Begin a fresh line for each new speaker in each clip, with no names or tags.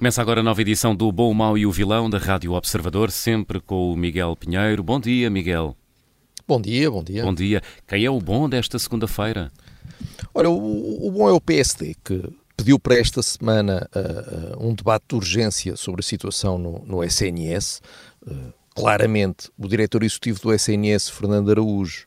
Começa agora a nova edição do Bom, o Mau e o Vilão da Rádio Observador, sempre com o Miguel Pinheiro. Bom dia, Miguel.
Bom dia, bom dia.
Bom dia. Quem é o bom desta segunda-feira?
Olha, o, o, bom é o PSD, que pediu para esta semana uh, uh, um debate de urgência sobre a situação no, no SNS. Uh, claramente, o diretor executivo do SNS, Fernando Araújo,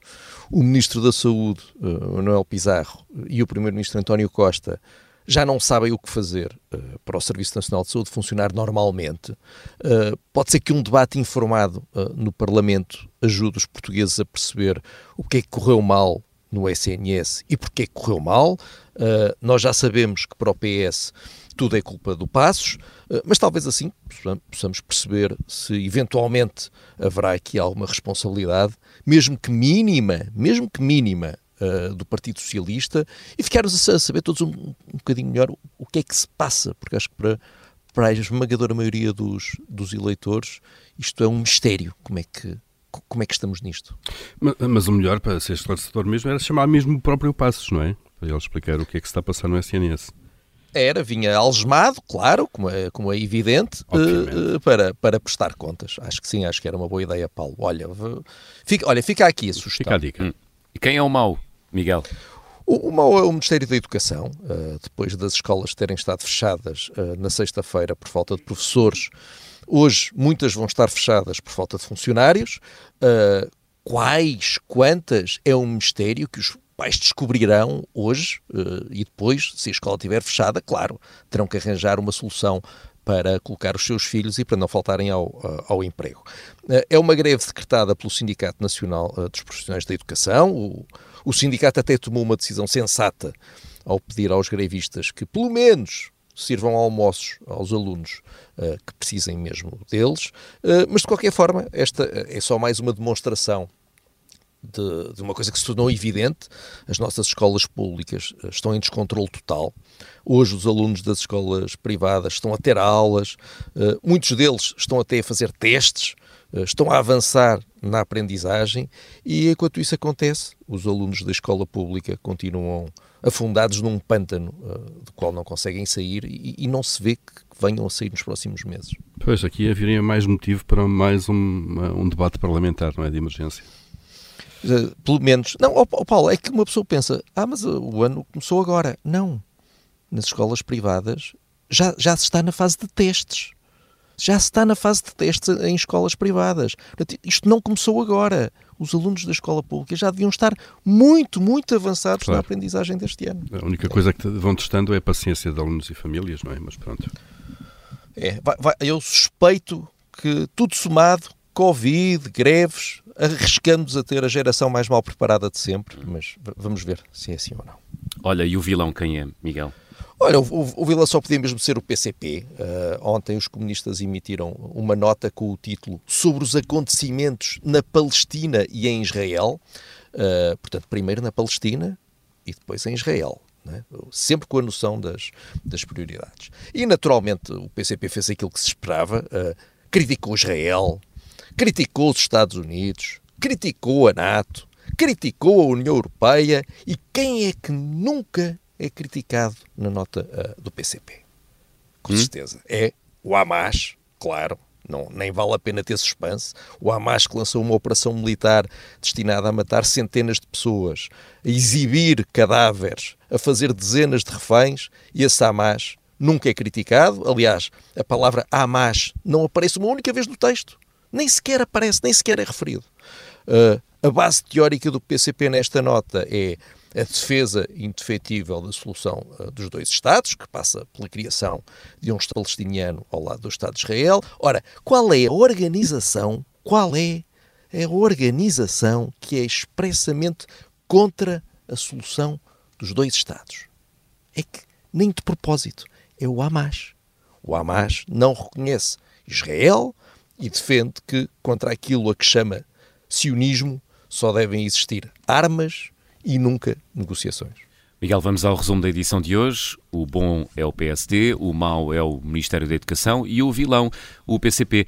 o ministro da Saúde, Manuel Pizarro, e o primeiro-ministro António Costa já não sabem o que fazer uh, para o Serviço Nacional de Saúde funcionar normalmente. Uh, pode ser que um debate informado uh, no Parlamento ajude os portugueses a perceber o que é que correu mal no SNS e porque é que correu mal. nós já sabemos que para o PS tudo é culpa do Passos, mas talvez assim possamos perceber se eventualmente haverá aqui alguma responsabilidade, mesmo que mínima, mesmo que mínima, uh, do Partido Socialista e ficarmos a saber todos um, um bocadinho melhor o que é que se passa, porque acho que para, para a esmagadora maioria dos, dos eleitores isto é um mistério. Como é que, como é que estamos nisto?
Mas, mas, o melhor para ser esclarecedor mesmo era chamar mesmo o próprio Passos, não é? Para ele explicar o que é que se está a passar no SNS.
Era, vinha algemado, claro, como é, como é evidente, uh, para, para prestar contas. Acho que sim, acho que era uma boa ideia, Paulo. Olha, fica, olha, fica aqui a sugestão.
Fica a dica.
E quem é o mau? Miguel?
O, o mau é o Ministério da Educação, uh, depois das escolas terem estado fechadas uh, na sexta-feira por falta de professores. Hoje, muitas vão estar fechadas por falta de funcionários. Uh, quais, quantas, é um mistério que os pais descobrirão hoje e depois, se a escola estiver fechada, claro, terão que arranjar uma solução para colocar os seus filhos e para não faltarem ao, ao emprego. É uma greve decretada pelo Sindicato Nacional dos Profissionais da Educação. O, o sindicato até tomou uma decisão sensata ao pedir aos grevistas que, pelo menos, sirvam almoços aos alunos uh, que precisem mesmo deles. Uh, mas, de qualquer forma, esta é só mais uma demonstração de, de, uma coisa que se tornou evidente. As nossas escolas públicas uh, estão em descontrole total. Hoje, os alunos das escolas privadas estão a ter aulas, muitos deles estão até a fazer testes eh, estão a avançar na aprendizagem e enquanto isso acontece, os alunos da escola pública continuam afundados num pântano uh, do qual não conseguem sair e, e, não se vê que venham a sair nos próximos meses.
Pois, aqui haveria mais motivo para mais um, um debate parlamentar, não é, de emergência.
Uh, pelo menos. Não, oh, oh, Paulo, é que uma pessoa pensa, ah, mas uh, o ano começou agora. Não. Nas escolas privadas já, já se está na fase de testes já se está na fase de testes em escolas privadas. Isto não começou agora. Os alunos da escola pública já deviam estar muito, muito avançados claro. na aprendizagem deste ano.
A única coisa que vão testando é a paciência de alunos e famílias, não é? Mas pronto.
É, vai, vai, eu suspeito que tudo somado, Covid, greves, arriscamos a ter a geração mais mal preparada de sempre, mas vamos ver se é assim ou não.
Olha, e o vilão quem é, Miguel?
Olha, o, o Vila só podia mesmo ser o PCP. Uh, eh, ontem os comunistas emitiram uma nota com o título Sobre os acontecimentos na Palestina e em Israel. Uh, portanto, primeiro na Palestina e depois em Israel. Né? Sempre com a noção das, das prioridades. E, naturalmente, o PCP fez aquilo que se esperava. Uh, criticou Israel, criticou os Estados Unidos, criticou a NATO, criticou a União Europeia e quem é que nunca é criticado na nota uh, do PCP. Com hum? certeza. É o Hamas, claro, não, nem vale a pena ter suspense. O Hamas que lançou uma operação militar destinada a matar centenas de pessoas, a exibir cadáveres, a fazer dezenas de reféns, e esse Hamas nunca é criticado. Aliás, a palavra Hamas não aparece uma única vez no texto. Nem sequer aparece, nem sequer é referido. Uh, a base teórica do PCP nesta nota é a defesa indefetível da solução uh, dos dois Estados, que passa pela criação de um Estado palestiniano ao lado do Estado de Israel. Ora, qual é a organização, qual é é a organização que é expressamente contra a solução dos dois Estados. É que, nem de propósito, é o Hamas. O Hamas não reconhece Israel e defende que, contra aquilo a que chama sionismo, só devem existir armas e nunca negociações.
Miguel, vamos ao resumo da edição de hoje. O bom é o PSD, o mau é o Ministério da Educação e o vilão, o PCP.